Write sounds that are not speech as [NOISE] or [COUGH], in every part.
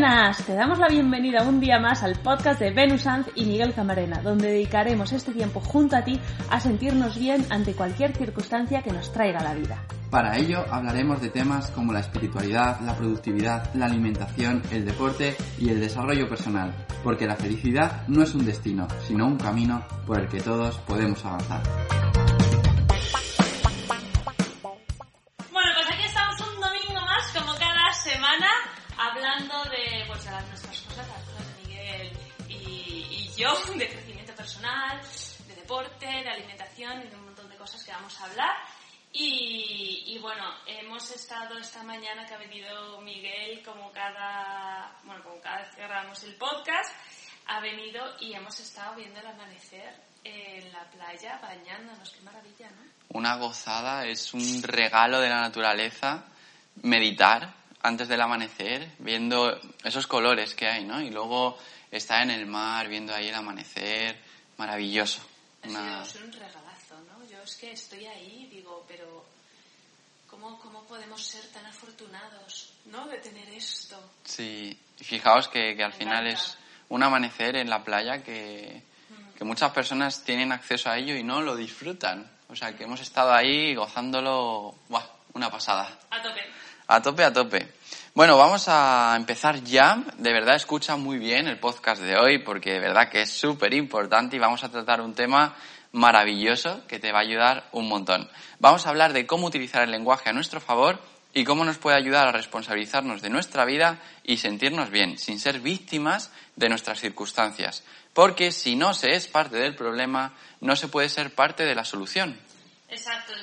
buenas! Te damos la bienvenida un día más al podcast de Venus Sanz y Miguel Camarena, donde dedicaremos este tiempo junto a ti a sentirnos bien ante cualquier circunstancia que nos traiga la vida. Para ello hablaremos de temas como la espiritualidad, la productividad, la alimentación, el deporte y el desarrollo personal, porque la felicidad no es un destino, sino un camino por el que todos podemos avanzar. De crecimiento personal, de deporte, de alimentación y de un montón de cosas que vamos a hablar. Y, y, bueno, hemos estado esta mañana que ha venido Miguel como cada, bueno, como cada vez que grabamos el podcast, ha venido y hemos estado viendo el amanecer en la playa bañándonos. Qué maravilla, ¿no? Una gozada, es un regalo de la naturaleza meditar antes del amanecer, viendo esos colores que hay, ¿no? Y luego estar en el mar, viendo ahí el amanecer, maravilloso. Una... Es un regalazo, ¿no? Yo es que estoy ahí, digo, pero ¿cómo, cómo podemos ser tan afortunados, ¿no? De tener esto. Sí, y fijaos que, que al final es un amanecer en la playa que, que muchas personas tienen acceso a ello y no lo disfrutan. O sea, que hemos estado ahí gozándolo, ¡buah! Una pasada. A tope. A tope, a tope. Bueno, vamos a empezar ya. De verdad, escucha muy bien el podcast de hoy porque de verdad que es súper importante y vamos a tratar un tema maravilloso que te va a ayudar un montón. Vamos a hablar de cómo utilizar el lenguaje a nuestro favor y cómo nos puede ayudar a responsabilizarnos de nuestra vida y sentirnos bien, sin ser víctimas de nuestras circunstancias. Porque si no se es parte del problema, no se puede ser parte de la solución. Exacto.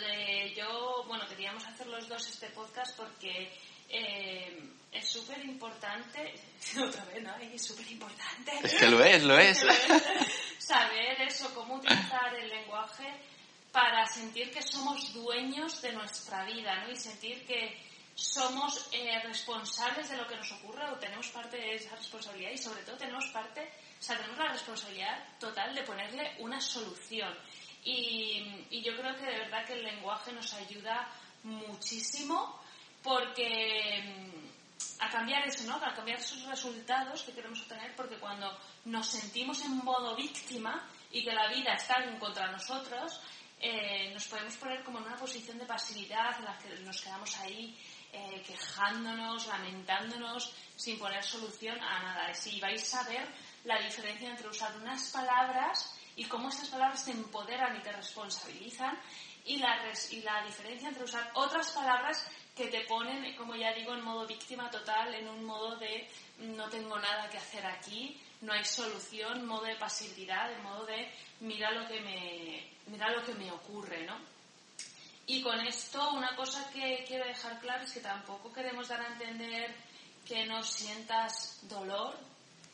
Yo, bueno, queríamos hacer los dos este podcast porque eh, es súper importante, [LAUGHS] otra vez, ¿no? Es súper importante. Es que lo es, [LAUGHS] lo es. Saber eso, cómo utilizar el lenguaje para sentir que somos dueños de nuestra vida, ¿no? Y sentir que somos eh, responsables de lo que nos ocurre o tenemos parte de esa responsabilidad y sobre todo tenemos parte, o sea, tenemos la responsabilidad total de ponerle una solución. Y, y yo creo que de verdad que el lenguaje nos ayuda muchísimo cambiar eso, ¿no? A cambiar esos resultados que queremos obtener, porque cuando nos sentimos en modo víctima y que la vida está en contra de nosotros, eh, nos podemos poner como en una posición de pasividad en la que nos quedamos ahí eh, quejándonos, lamentándonos, sin poner solución a nada. Y vais a ver la diferencia entre usar unas palabras y cómo estas palabras te empoderan y te responsabilizan y la, y la diferencia entre usar otras palabras que te ponen, como ya digo, en modo víctima total, en un modo de no tengo nada que hacer aquí, no hay solución, modo de pasividad, en modo de mira lo que me, mira lo que me ocurre, ¿no? Y con esto una cosa que quiero dejar claro es que tampoco queremos dar a entender que no sientas dolor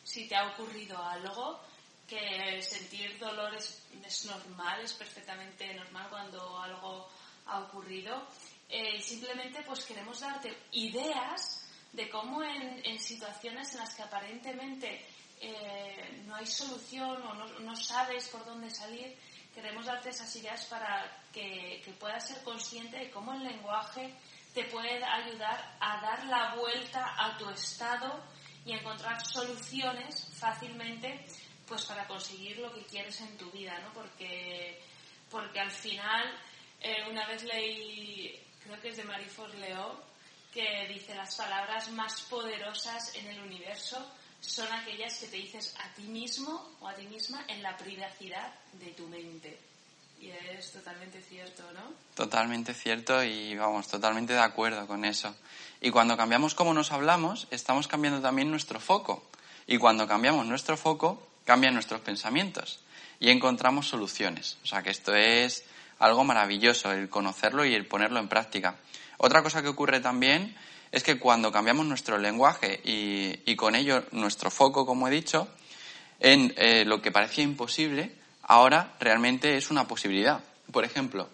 si te ha ocurrido algo, que sentir dolor es, es normal, es perfectamente normal cuando algo ha ocurrido. Eh, simplemente pues queremos darte ideas de cómo en, situaciones en las que aparentemente eh, no hay solución o no, sabes por dónde salir, queremos darte esas ideas para que, que, puedas ser consciente de cómo el lenguaje te puede ayudar a dar la vuelta a tu estado y encontrar soluciones fácilmente pues para conseguir lo que quieres en tu vida, ¿no? Porque, porque al final, eh, una vez leí, creo que es de Marie Forleo, que dice las palabras más poderosas en el universo son aquellas que te dices a ti mismo o a ti misma en la privacidad de tu mente. Y es totalmente cierto, ¿no? Totalmente cierto y vamos, totalmente de acuerdo con eso. Y cuando cambiamos cómo nos hablamos, estamos cambiando también nuestro foco. Y cuando cambiamos nuestro foco, cambian nuestros pensamientos y encontramos soluciones. O sea que esto es algo maravilloso, el conocerlo y el ponerlo en práctica. Otra cosa que ocurre también es que cuando cambiamos nuestro lenguaje y, y con ello nuestro foco, como he dicho, en eh, lo que parecía imposible, ahora realmente es una posibilidad. Por ejemplo,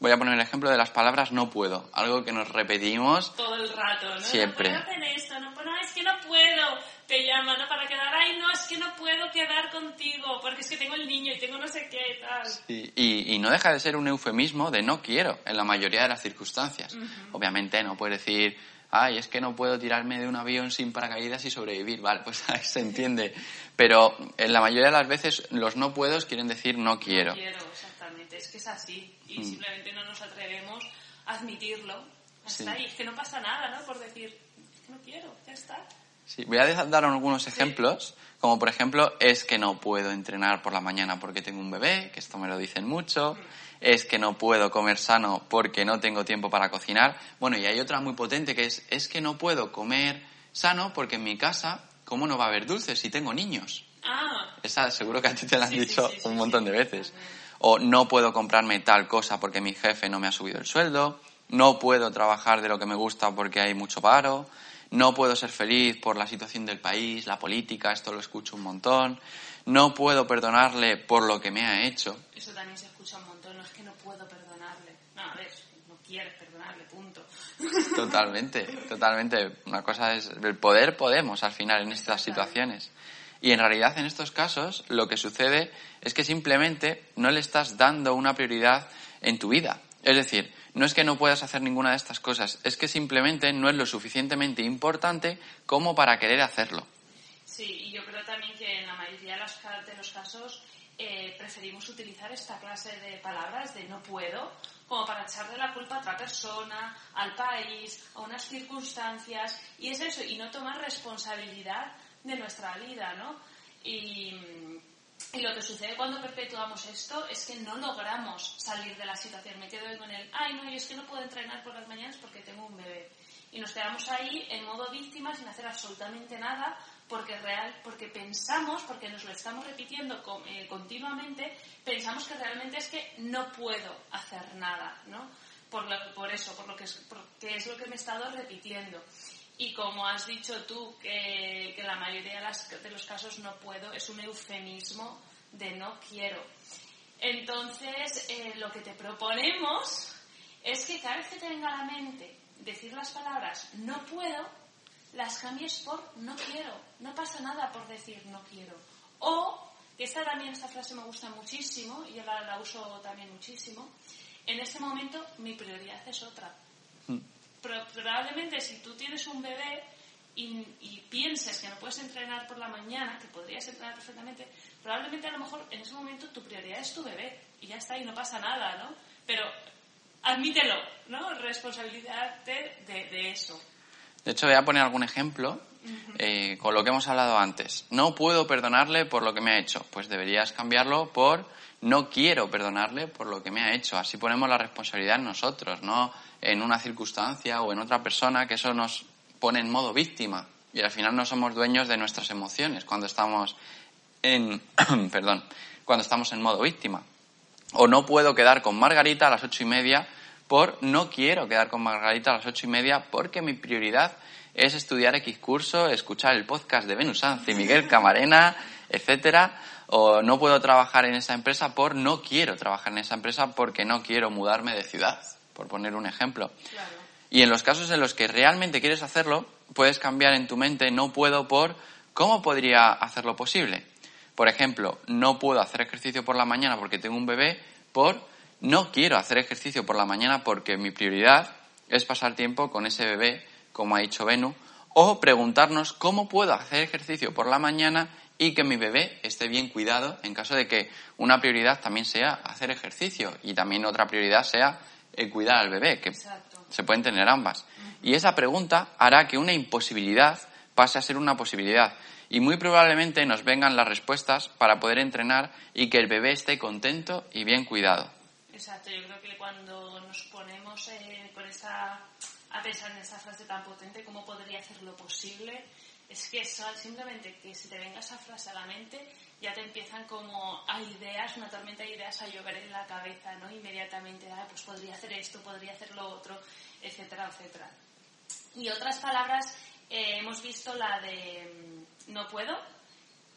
voy a poner el ejemplo de las palabras no puedo, algo que nos repetimos todo el rato, ¿no? Siempre. No puedo esto, no, no, es que no puedo. Te llaman, ¿no? Para quedar, ay, no, es que no puedo quedar contigo, porque es que tengo el niño y tengo no sé qué tal. Sí, y, y, no deja de ser un eufemismo de no quiero en la mayoría de las circunstancias. Uh -huh. Obviamente no puedes decir, ay, es que no puedo tirarme de un avión sin paracaídas y sobrevivir. Vale, pues [LAUGHS] se entiende. Pero en la mayoría de las veces los no puedo quieren decir no quiero. No quiero, exactamente. Es que es así. Y mm. simplemente no nos atrevemos a admitirlo. Hasta ahí. Es que no pasa nada, ¿no? Por decir, no quiero, ya está. Sí, voy a dar algunos ejemplos. Como por ejemplo, es que no puedo entrenar por la mañana porque tengo un bebé, que esto me lo dicen mucho. Es que no puedo comer sano porque no tengo tiempo para cocinar. Bueno, y hay otra muy potente que es, es que no puedo comer sano porque en mi casa, ¿cómo no va a haber dulces si tengo niños? Ah. Esa seguro que a ti te la han dicho un montón de veces. O no puedo comprarme tal cosa porque mi jefe no me ha subido el sueldo. No puedo trabajar de lo que me gusta porque hay mucho paro no puedo ser feliz por la situación del país, la política, esto lo escucho un montón, no puedo perdonarle por lo que me ha hecho. Eso también se escucha un montón, no es que no puedo perdonarle, no, a ver, no quieres perdonarle, punto. [LAUGHS] Totalmente, totalmente. Una cosa es, el poder podemos al final en estas situaciones. Y en realidad en estos casos lo que sucede es que simplemente no le estás dando una prioridad en tu vida. Es decir, no es que no puedas hacer ninguna de estas cosas, es que simplemente no es lo suficientemente importante como para querer hacerlo. Sí, y yo creo también que en la mayoría de los casos eh, preferimos utilizar esta clase de palabras de no puedo como para echarle la culpa a otra persona, al país, a unas circunstancias, y es eso, y no tomar responsabilidad de nuestra vida, ¿no? Y y lo que sucede cuando perpetuamos esto es que no logramos salir de la situación. Me quedo con el, ay, no, yo es que no puedo entrenar por las mañanas porque tengo un bebé. Y nos quedamos ahí en modo víctima sin hacer absolutamente nada porque real, porque pensamos, porque nos lo estamos repitiendo eh, continuamente, pensamos que realmente es que no puedo hacer nada, ¿no? Por, por eso, por lo que es, porque es lo que me he estado repitiendo. Y como has dicho tú, que, la mayoría de, los casos no puedo, es un eufemismo de no quiero. Entonces, eh, lo que te proponemos es que cada vez que te venga a la mente decir las palabras no puedo, las cambies por no quiero. No pasa nada por decir no quiero. O, que esta también, esta frase me gusta muchísimo, y yo la, la uso también muchísimo, en este momento mi prioridad es otra. Mm probablemente si tú tienes un bebé y, piensas que no puedes entrenar por la mañana, que podrías entrenar perfectamente, probablemente a lo mejor en ese momento tu prioridad es tu bebé y ya está y no pasa nada, ¿no? Pero admítelo, ¿no? Responsabilidad de, eso. De hecho, voy a poner algún ejemplo eh, con lo que hemos hablado antes. No puedo perdonarle por lo que me ha hecho. Pues deberías cambiarlo por no quiero perdonarle por lo que me ha hecho. Así ponemos la responsabilidad en nosotros, no en una circunstancia o en otra persona, que eso nos pone en modo víctima. Y al final no somos dueños de nuestras emociones cuando estamos en, [CLEARS THROAT] perdón, cuando estamos en modo víctima. O no puedo quedar con Margarita a las ocho y media por no quiero quedar con Margarita a las ocho y media porque mi prioridad es estudiar X curso, escuchar el podcast de Venus y Miguel Camarena, etcétera, o no puedo trabajar en esa empresa por no quiero trabajar en esa empresa porque no quiero mudarme de ciudad, por poner un ejemplo. Y en los casos en los que realmente quieres hacerlo, puedes cambiar en tu mente no puedo por cómo podría hacerlo posible. Por ejemplo, no puedo hacer ejercicio por la mañana porque tengo un bebé por no quiero hacer ejercicio por la mañana porque mi prioridad es pasar tiempo con ese bebé, como ha dicho Benu, o preguntarnos cómo puedo hacer ejercicio por la mañana y que mi bebé esté bien cuidado en caso de que una prioridad también sea hacer ejercicio y también otra prioridad sea el cuidar al bebé, que se pueden tener ambas. Y esa pregunta hará que una imposibilidad pase a ser una posibilidad y muy probablemente nos vengan las respuestas para poder entrenar y que el bebé esté contento y bien cuidado. Exacto, yo creo que cuando nos ponemos eh, con esa, a pensar en esa frase tan potente, ¿cómo podría hacerlo posible? es que simplemente que si te venga esa frase a la mente, ya te empiezan como a ideas, una tormenta de ideas a llover en la cabeza, ¿no? Inmediatamente, ah, pues podría hacer esto, podría hacer lo otro, etcétera, etcétera. Y otras palabras, eh, hemos visto la de mm, no puedo,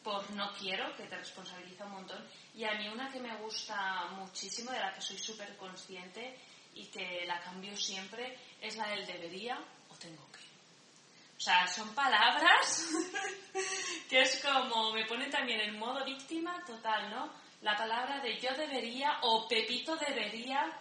por no quiero, que te responsabiliza un montón. Y a mí una que me gusta muchísimo, de la que soy súper consciente y que la cambio siempre, es la del debería o tengo que. O sea, son palabras [LAUGHS] que es como, me pone también en modo víctima total, ¿no? La palabra de yo debería o Pepito debería,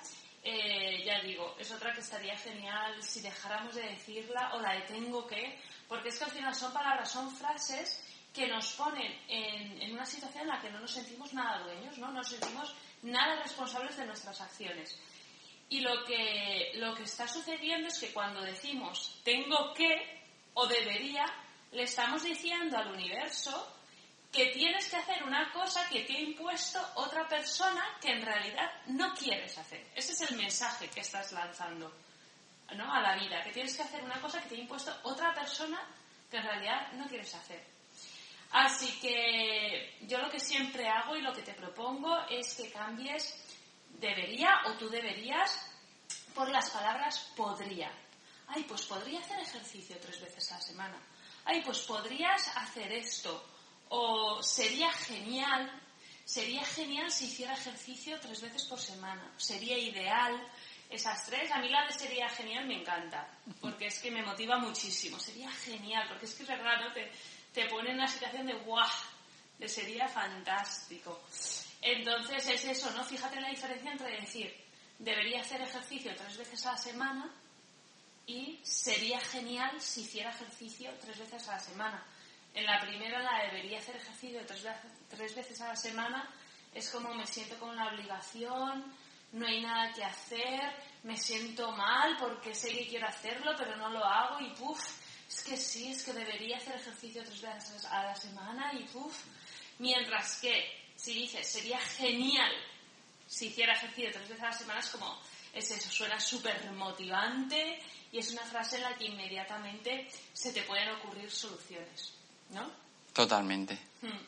eh, ya digo, es otra que estaría genial si dejáramos de decirla o la de tengo que, porque es que al final son palabras, son frases que nos ponen en, en una situación en la que no nos sentimos nada dueños, ¿no? No nos sentimos nada responsables de nuestras acciones. Y lo que, lo que está sucediendo es que cuando decimos tengo que o debería, le estamos diciendo al universo que tienes que hacer una cosa que te ha impuesto otra persona que en realidad no quieres hacer. Ese es el mensaje que estás lanzando ¿no? a la vida, que tienes que hacer una cosa que te ha impuesto otra persona que en realidad no quieres hacer. Así que yo lo que siempre hago y lo que te propongo es que cambies debería o tú deberías por las palabras podría. Ay, pues podría hacer ejercicio tres veces a la semana. Ay, pues podrías hacer esto. O sería genial, sería genial si hiciera ejercicio tres veces por semana. Sería ideal. Esas tres, a mí la de sería genial me encanta, porque es que me motiva muchísimo. Sería genial, porque es que es verdad, ¿no? Te, pone en una situación de guau, de sería fantástico. Entonces es eso, ¿no? Fíjate la diferencia entre decir, debería hacer ejercicio tres veces a la semana y sería genial si hiciera ejercicio tres veces a la semana. En la primera, la debería hacer ejercicio tres, tres veces a la semana, es como me siento con una obligación, no hay nada que hacer, me siento mal porque sé que quiero hacerlo, pero no lo hago y puff, es que sí, es que debería hacer ejercicio tres veces a la semana y puff. Mientras que si dices, sería genial si hiciera ejercicio tres veces a la semana, es como, es eso, suena súper motivante y es una frase en la que inmediatamente se te pueden ocurrir soluciones, ¿no? Totalmente. Hmm.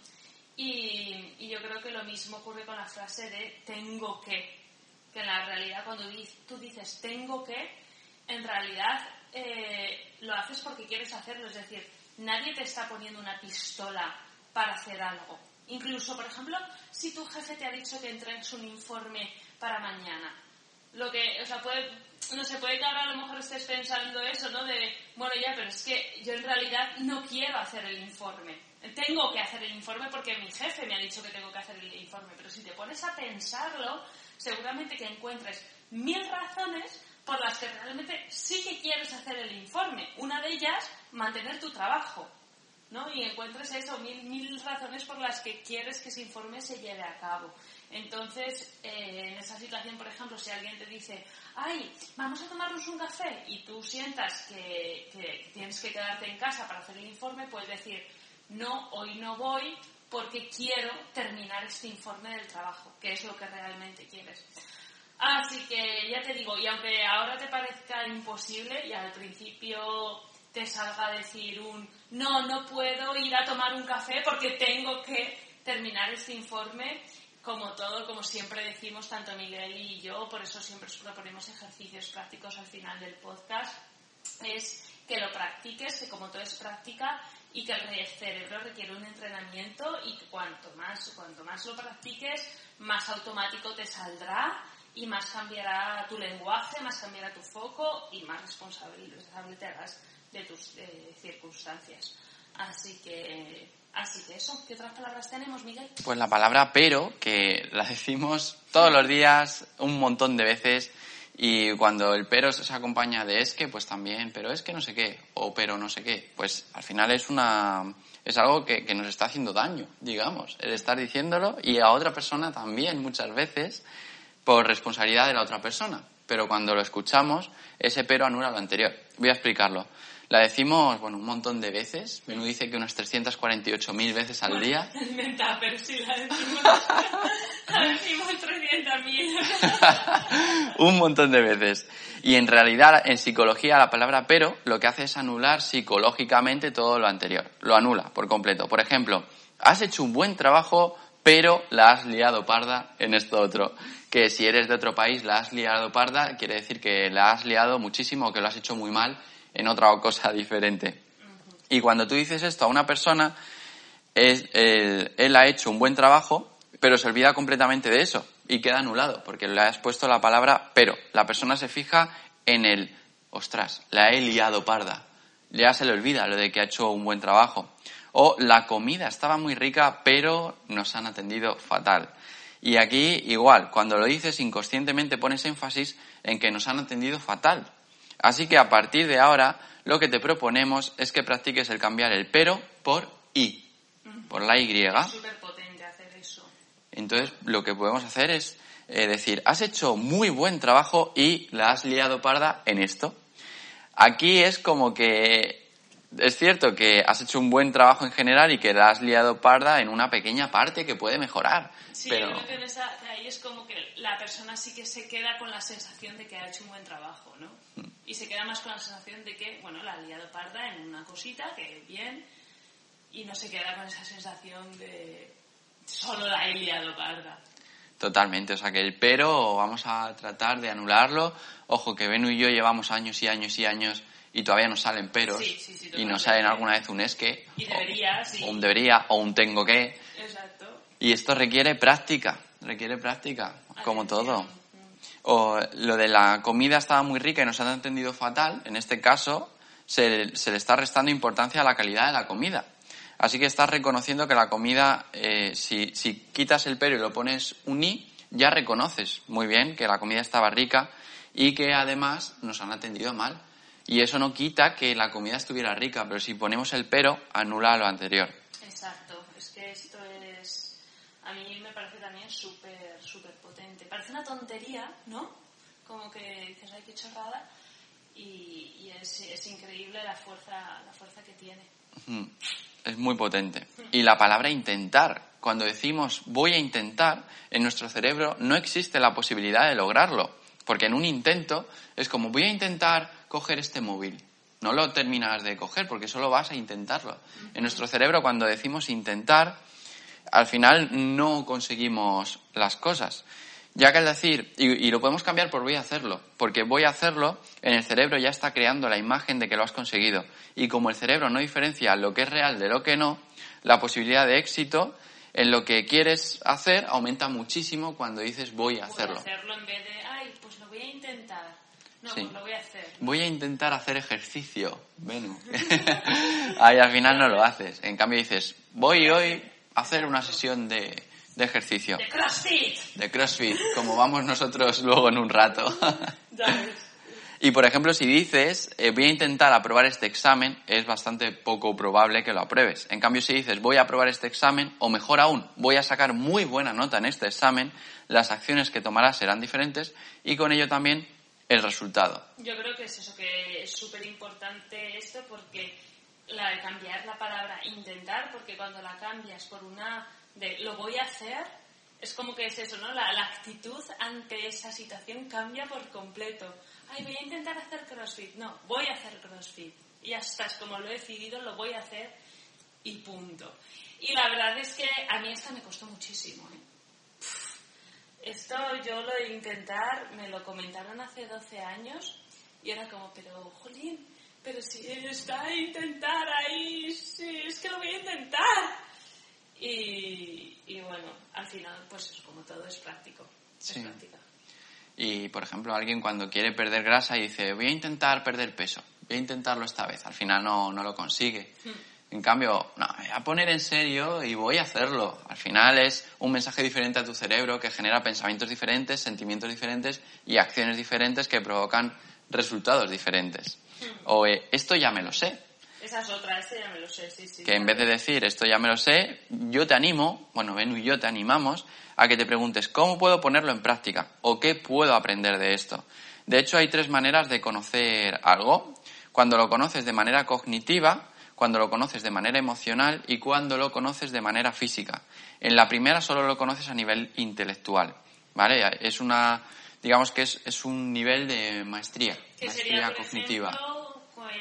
Y, y, yo creo que lo mismo ocurre con la frase de tengo que, que en la realidad cuando tú dices tengo que, en realidad eh, lo haces porque quieres hacerlo, es decir, nadie te está poniendo una pistola para hacer algo. Incluso, por ejemplo, si tu jefe te ha dicho que entregues un informe para mañana, lo que, o sea, puede, no se puede que ahora a lo mejor estés pensando eso, ¿no? De, bueno, ya, pero es que yo en realidad no quiero hacer el informe. Tengo que hacer el informe porque mi jefe me ha dicho que tengo que hacer el informe. Pero si te pones a pensarlo, seguramente que encuentres mil razones por las que realmente sí que quieres hacer el informe. Una de ellas, mantener tu trabajo. ¿no? Y encuentres eso, mil, mil razones por las que quieres que ese informe se lleve a cabo. Entonces, eh, en esa situación, por ejemplo, si alguien te dice, ay, vamos a tomarnos un café y tú sientas que, que tienes que quedarte en casa para hacer el informe, puedes decir, no, hoy no voy porque quiero terminar este informe del trabajo, que es lo que realmente quieres. Así que ya te digo, y aunque ahora te parezca imposible, y al principio te salga a decir un no, no puedo ir a tomar un café porque tengo que terminar este informe, como todo, como siempre decimos tanto Miguel y yo, por eso siempre os proponemos ejercicios prácticos al final del podcast, es que lo practiques, que como todo es práctica y que el cerebro requiere un entrenamiento y que cuanto más, cuanto más lo practiques, más automático te saldrá y más cambiará tu lenguaje, más cambiará tu foco y más responsable te harás de tus circunstancias. Así que, así que eso. ¿Qué otras palabras tenemos, Miguel? Pues la palabra pero, que la decimos todos los días, un montón de veces, y cuando el pero se acompaña de es que, pues también, pero es que no sé qué, o pero no sé qué, pues al final es una es algo que, que nos está haciendo daño, digamos, el estar diciéndolo y a otra persona también muchas veces por responsabilidad de la otra persona. Pero cuando lo escuchamos, ese pero anula lo anterior. Voy a explicarlo. La decimos, bueno, un montón de veces. Menú dice que unas 348.000 veces al día. [LAUGHS] Menta, pero sí la decimos. [LAUGHS] la decimos 300.000. [LAUGHS] un montón de veces. Y en realidad, en psicología, la palabra pero lo que hace es anular psicológicamente todo lo anterior. Lo anula por completo. Por ejemplo, has hecho un buen trabajo, pero la has liado parda en esto otro. Que si eres de otro país, la has liado parda, quiere decir que la has liado muchísimo, que lo has hecho muy mal en otra [LAUGHS] cosa diferente. Y cuando tú dices esto a una persona, él, ha hecho un buen trabajo, pero se olvida completamente de eso y queda anulado, porque le has puesto la palabra pero. La persona se fija en el, ostras, la he liado parda. Ya se le olvida lo de que ha hecho un buen trabajo. O la comida estaba muy rica, pero nos han atendido fatal. Y aquí igual, cuando lo dices inconscientemente pones énfasis en que nos han entendido fatal. Así que a partir de ahora lo que te proponemos es que practiques el cambiar el pero por y, por la y. Es súper potente hacer eso. Entonces lo que podemos hacer es eh, decir, has hecho muy buen trabajo y la has liado parda en esto. Aquí es como que es cierto que has hecho un buen trabajo en general y que la has liado parda en una pequeña parte que puede mejorar. Sí, pero... yo creo que ahí es como que la persona sí que se queda con la sensación de que ha hecho un buen trabajo, ¿no? Mm. Y se queda más con la sensación de que, bueno, la ha liado parda en una cosita, que bien, y no se queda con esa sensación de solo la he liado parda. Totalmente, o sea que el pero vamos a tratar de anularlo. Ojo que Benu y yo llevamos años y años y años y todavía nos salen peros Sí, sí, sí, y nos salen alguna vez un es que Y debería, sí. o un debería o un tengo que Exacto. y esto requiere práctica, requiere práctica, como Atención. todo. O lo de la comida estaba muy rica y nos han entendido fatal, en este caso se, se le está restando importancia a la calidad de la comida. Así que estás reconociendo que la comida, eh, si, si quitas el pero y lo pones un i, ya reconoces muy bien que la comida estaba rica y que además nos han atendido mal. Y eso no quita que la comida estuviera rica, pero si ponemos el pero, anula lo anterior. Exacto, es que esto es, a mí me parece también súper, súper potente. Parece una tontería, ¿no? Como que dices, ay, qué chorrada, y, y es, es increíble la fuerza, la fuerza que tiene. Es muy potente. Y la palabra intentar, cuando decimos voy a intentar, en nuestro cerebro no existe la posibilidad de lograrlo. Porque en un intento es como voy a intentar coger este móvil. No lo terminas de coger porque solo vas a intentarlo. En nuestro cerebro cuando decimos intentar, al final no conseguimos las cosas. Ya que al decir, y, y lo podemos cambiar por voy a hacerlo, porque voy a hacerlo, en el cerebro ya está creando la imagen de que lo has conseguido. Y como el cerebro no diferencia lo que es real de lo que no, la posibilidad de éxito en lo que quieres hacer aumenta muchísimo cuando dices voy a hacerlo. Voy a hacerlo en vez de, ay, pues lo voy a intentar. No, Sí. pues lo voy a hacer. Voy a intentar hacer ejercicio, Venu. [LAUGHS] Ahí al final no lo haces. En cambio dices, voy hoy a hacer una sesión de, de ejercicio, ¡De CrossFit! de CrossFit, como vamos nosotros luego en un rato. [LAUGHS] Y por ejemplo, si dices, eh, voy a intentar aprobar este examen, es bastante poco probable que lo apruebes. En cambio, si dices, voy a aprobar este examen, o mejor aún, voy a sacar muy buena nota en este examen, las acciones que tomarás serán diferentes y con ello también el resultado. Yo creo que es eso, que es súper importante esto porque la de cambiar la palabra intentar, porque cuando la cambias por una de lo voy a hacer, es como que es eso, ¿no? La, la actitud ante esa situación cambia por completo. Ay, voy a intentar hacer CrossFit. No, voy a hacer CrossFit. Y ya está, es como lo he decidido, lo voy a hacer y punto. Y la verdad es que a mí esta me costó muchísimo, ¿eh? Esto yo lo de intentar, me lo comentaron hace 12 años y era como, pero, jolín, pero si está a intentar ahí, sí, es que lo voy a intentar. Y, y bueno, al final, pues es como todo, es práctico. Es práctica. Y, por ejemplo, alguien cuando quiere perder grasa y dice, voy a intentar perder peso, voy a intentarlo esta vez, al final no, no lo consigue. En cambio, no, me voy a poner en serio y voy a hacerlo. Al final es un mensaje diferente a tu cerebro que genera pensamientos diferentes, sentimientos diferentes y acciones diferentes que provocan resultados diferentes. O eh, esto ya me lo sé, Esa es otra, este ya me lo sé, sí, sí. que en vez de decir esto ya me lo sé, yo te animo, bueno, Benu y yo te animamos a que te preguntes cómo puedo ponerlo en práctica o qué puedo aprender de esto. De hecho, hay tres maneras de conocer algo. Cuando lo conoces de manera cognitiva, cuando lo conoces de manera emocional y cuando lo conoces de manera física. En la primera solo lo conoces a nivel intelectual, ¿vale? Es una, digamos que es, es un nivel de maestría, ¿Qué maestría sería, cognitiva. ejemplo,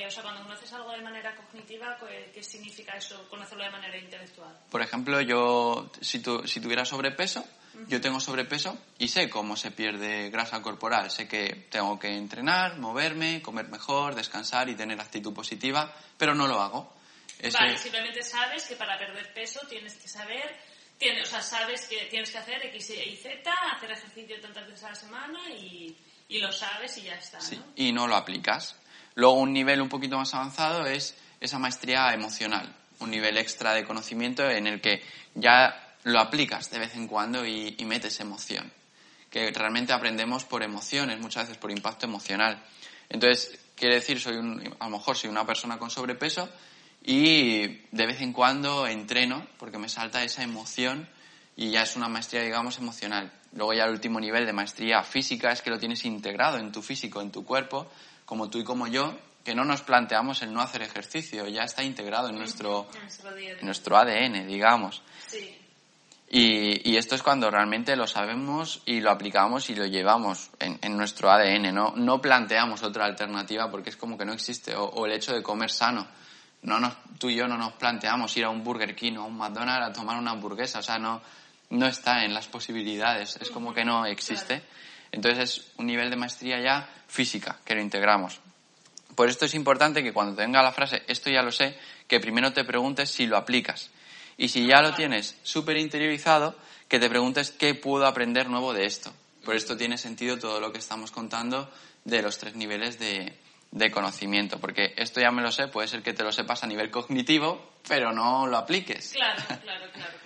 o sea, cuando conoces algo de manera cognitiva, cu- ¿qué significa eso, conocerlo de manera intelectual? Por ejemplo, yo, si, tu- si tuviera sobrepeso, yo tengo sobrepeso y sé cómo se pierde grasa corporal. Sé que tengo que entrenar, moverme, comer mejor, descansar y tener actitud positiva, pero no lo hago. Ese- Vale, simplemente sabes que para perder peso tienes que saber, tienes, o sea, sabes que tienes que hacer X y Z, hacer ejercicio tantas veces a la semana y, y lo sabes y ya está, sí, ¿no? y no lo aplicas. Luego, un nivel un poquito más avanzado es esa maestría emocional, un nivel extra de conocimiento en el que ya lo aplicas de vez en cuando y, y metes emoción. Que realmente aprendemos por emociones, muchas veces por impacto emocional. Entonces, quiere decir, soy un, a lo mejor soy una persona con sobrepeso y de vez en cuando entreno porque me salta esa emoción y ya es una maestría, digamos, emocional. Luego ya el último nivel de maestría física es que lo tienes integrado en tu físico, en tu cuerpo, como tú y como yo, que no nos planteamos el no hacer ejercicio, ya está integrado en nuestro, en nuestro ADN, digamos. Sí. Y, y, esto es cuando realmente lo sabemos y lo aplicamos y lo llevamos en, en nuestro ADN, ¿no? No planteamos otra alternativa porque es como que no existe. O, o el hecho de comer sano. No nos, tú y yo no nos planteamos ir a un Burger King o a un McDonald's a tomar una hamburguesa. O sea, no, no está en las posibilidades. Es como que no existe. Entonces es un nivel de maestría ya física, que lo integramos. Por esto es importante que cuando tenga la frase esto ya lo sé, que primero te preguntes si lo aplicas. Y si ya lo tienes súper interiorizado, que te preguntes qué puedo aprender nuevo de esto. Por esto tiene sentido todo lo que estamos contando de los tres niveles de, de, conocimiento. Porque esto ya me lo sé, puede ser que te lo sepas a nivel cognitivo, pero no lo apliques. Claro, claro, claro.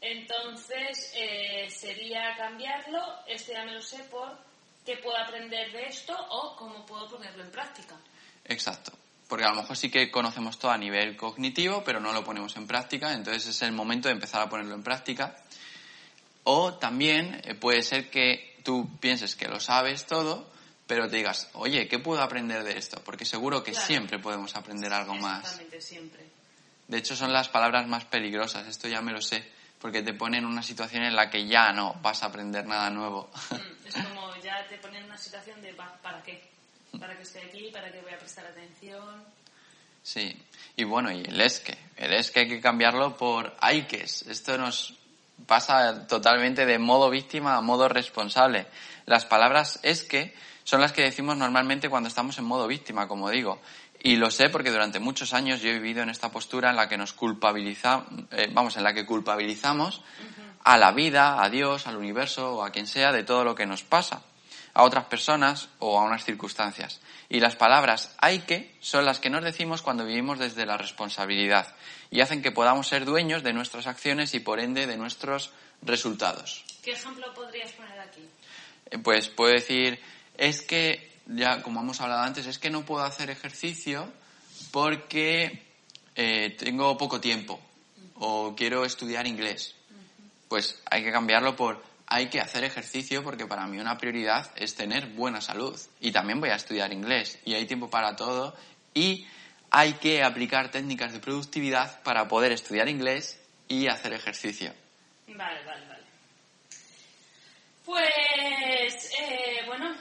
Entonces, eh, sería cambiarlo, esto ya me lo sé por qué puedo aprender de esto o cómo puedo ponerlo en práctica. Exacto porque a lo mejor sí que conocemos todo a nivel cognitivo, pero no lo ponemos en práctica, entonces es el momento de empezar a ponerlo en práctica. O también eh, puede ser que tú pienses que lo sabes todo, pero te digas, oye, ¿qué puedo aprender de esto? Porque seguro que Claro. siempre podemos aprender algo más. Exactamente, siempre. De hecho, son las palabras más peligrosas, esto ya me lo sé, porque te ponen en una situación en la que ya no vas a aprender nada nuevo. Mm, Es como [LAUGHS] ya te ponen en una situación de "Va, ¿para qué? ¿Para qué estoy aquí? ¿Para qué voy a prestar atención? Sí, y bueno, y el es que. El es que hay que cambiarlo por hay que. Esto nos pasa totalmente de modo víctima a modo responsable. Las palabras es que son las que decimos normalmente cuando estamos en modo víctima, como digo. Y lo sé porque durante muchos años yo he vivido en esta postura en la que nos culpabilizamos, vamos, en la que culpabilizamos a la vida, a Dios, al universo o a quien sea de todo lo que nos pasa a otras personas o a unas circunstancias. Y las palabras hay que son las que nos decimos cuando vivimos desde la responsabilidad y hacen que podamos ser dueños de nuestras acciones y por ende de nuestros resultados. ¿Qué ejemplo podrías poner aquí? Eh, Pues puedo decir, es que, ya como hemos hablado antes, es que no puedo hacer ejercicio porque eh, tengo poco tiempo o quiero estudiar inglés. Pues hay que cambiarlo por hay que hacer ejercicio porque para mí una prioridad es tener buena salud. Y también voy a estudiar inglés y hay tiempo para todo. Y hay que aplicar técnicas de productividad para poder estudiar inglés y hacer ejercicio. Vale, vale, vale. Pues, eh, bueno,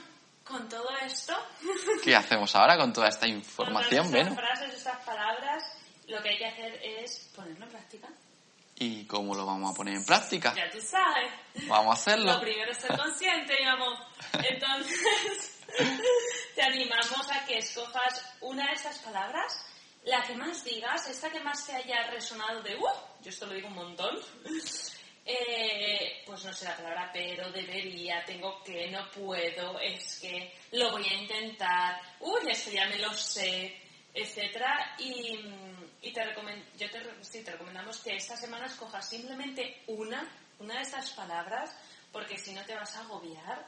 con todo esto, [LAUGHS] ¿Qué hacemos ahora con toda esta con información? todas estas Bueno, frases, estas palabras, lo que hay que hacer es ponerlo en práctica. ¿y cómo lo vamos a poner en práctica? Ya tú sabes. Vamos a Lo hacerlo. primero es ser consciente, mi amor. Entonces, [LAUGHS] te animamos a que escojas una de estas palabras, la que más digas, esta que más te haya resonado de, ¡uh! Yo esto lo digo un montón. Eh, pues no sé la palabra, pero debería, tengo que, no puedo, es que lo voy a intentar, uy, esto ya me lo sé, etcétera. Y, y te yo te, sí, te recomendamos que esta semana escojas simplemente una, una de estas palabras, porque si no te vas a agobiar.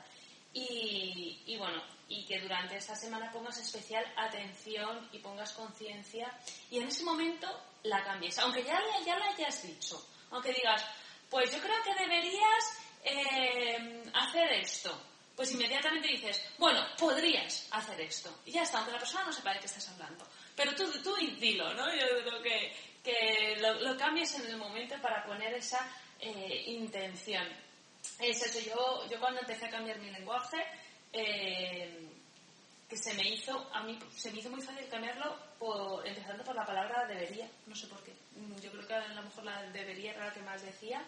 Y, y bueno, y que durante esta semana pongas especial atención y pongas conciencia y en ese momento la cambies, aunque ya, ya la hayas dicho, aunque digas, pues yo creo que deberías eh, hacer esto. Pues inmediatamente dices, bueno, podrías hacer esto. Y ya está, aunque la persona no sepa de qué estás hablando. Pero tú, tú dilo, ¿no? Yo creo que, que lo, lo cambies en el momento para poner esa eh, intención. Es eso, yo, yo cuando empecé a cambiar mi lenguaje, eh, que se me hizo, a mí se me hizo muy fácil cambiarlo la palabra debería, no sé por qué. Mm, Yo creo que a lo mejor la debería era la que más decía.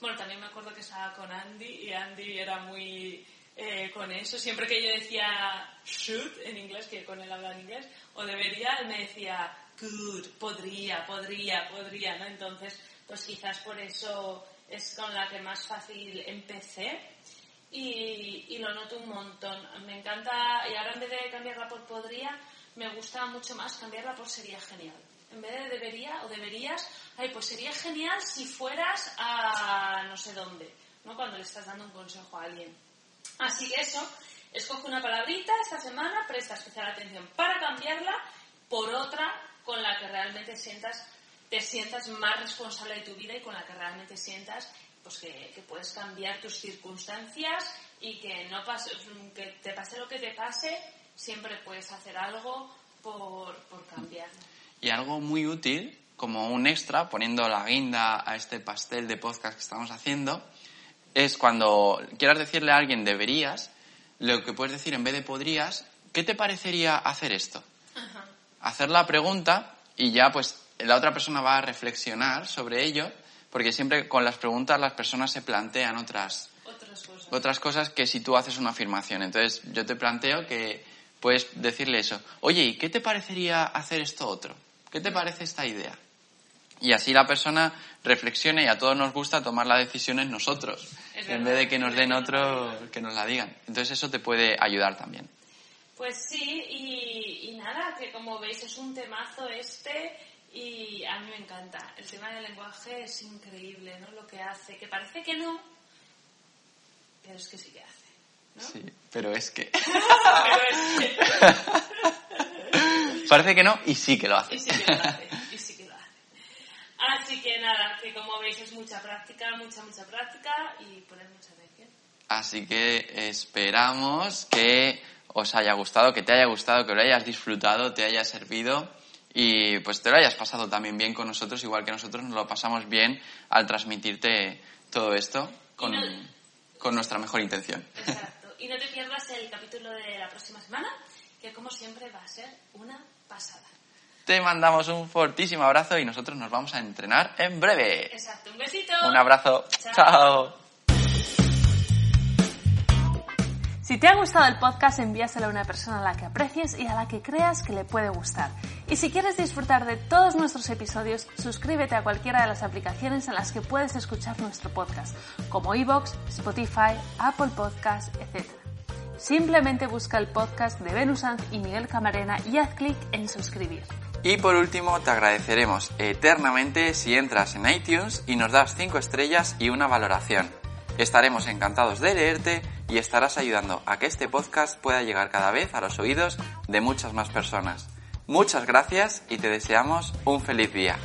Bueno, también me acuerdo que estaba con Andy y Andy era muy eh, con eso. Siempre que yo decía should en inglés, que con él hablaba en inglés, o debería, él me decía could, podría, podría, podría, ¿no? Entonces, pues quizás por eso es con la que más fácil empecé y, y lo noto un montón. Me encanta, y ahora en vez de cambiarla por podría, me gusta mucho más cambiarla por sería genial. En vez de debería o deberías, ay, pues sería genial si fueras a no sé dónde, ¿no? Cuando le estás dando un consejo a alguien. Así que eso, escoge una palabrita esta semana, presta especial atención para cambiarla por otra con la que realmente sientas, te sientas más responsable de tu vida y con la que realmente sientas pues que, puedes cambiar tus circunstancias y que no que te pase lo que te pase, siempre puedes hacer algo por, por cambiarlo. Y algo muy útil, como un extra, poniendo la guinda a este pastel de podcast que estamos haciendo, es cuando quieras decirle a alguien deberías, lo que puedes decir en vez de podrías, ¿qué te parecería hacer esto? Ajá. Hacer la pregunta y ya pues la otra persona va a reflexionar sobre ello, porque siempre con las preguntas las personas se plantean otras, Otras cosas. otras cosas que si tú haces una afirmación. Entonces yo te planteo que puedes decirle eso. Oye, ¿y qué te parecería hacer esto otro? ¿Qué te parece esta idea? Y así la persona reflexiona y a todos nos gusta tomar la decisión en nosotros, en vez de que nos den otro, que nos la digan. Entonces eso te puede ayudar también. Pues sí, y, y nada, que como veis es un temazo este y a mí me encanta. El tema del lenguaje es increíble, ¿no? Lo que hace, que parece que no, pero es que sí que hace, ¿no? Sí, pero es que [LAUGHS] Pero es que... [LAUGHS] parece que no y sí que lo hace. Y sí que lo hace, y sí que lo hace. Así que nada, que como veis es mucha práctica, mucha, mucha práctica y poner mucha atención. Así que esperamos que os haya gustado, que te haya gustado, que lo hayas disfrutado, te haya servido y pues te lo hayas pasado también bien con nosotros, igual que nosotros nos lo pasamos bien al transmitirte todo esto con, no- con nuestra mejor intención. Exacto. Y no te pierdas el capítulo de la próxima semana, que como siempre va a ser una pasada. Te mandamos un fortísimo abrazo y nosotros nos vamos a entrenar en breve. Exacto, un besito. Un abrazo. Chao. Chao. Si te ha gustado el podcast, envíaselo a una persona a la que aprecies y a la que creas que le puede gustar. Y si quieres disfrutar de todos nuestros episodios, suscríbete a cualquiera de las aplicaciones en las que puedes escuchar nuestro podcast, como iVoox, Spotify, Apple Podcasts, etc. Simplemente busca el podcast de Venusant y Miguel Camarena y haz clic en suscribir. Y por último, te agradeceremos eternamente si entras en iTunes y nos das 5 estrellas y una valoración. Estaremos encantados de leerte y estarás ayudando a que este podcast pueda llegar cada vez a los oídos de muchas más personas. Muchas gracias y te deseamos un feliz día.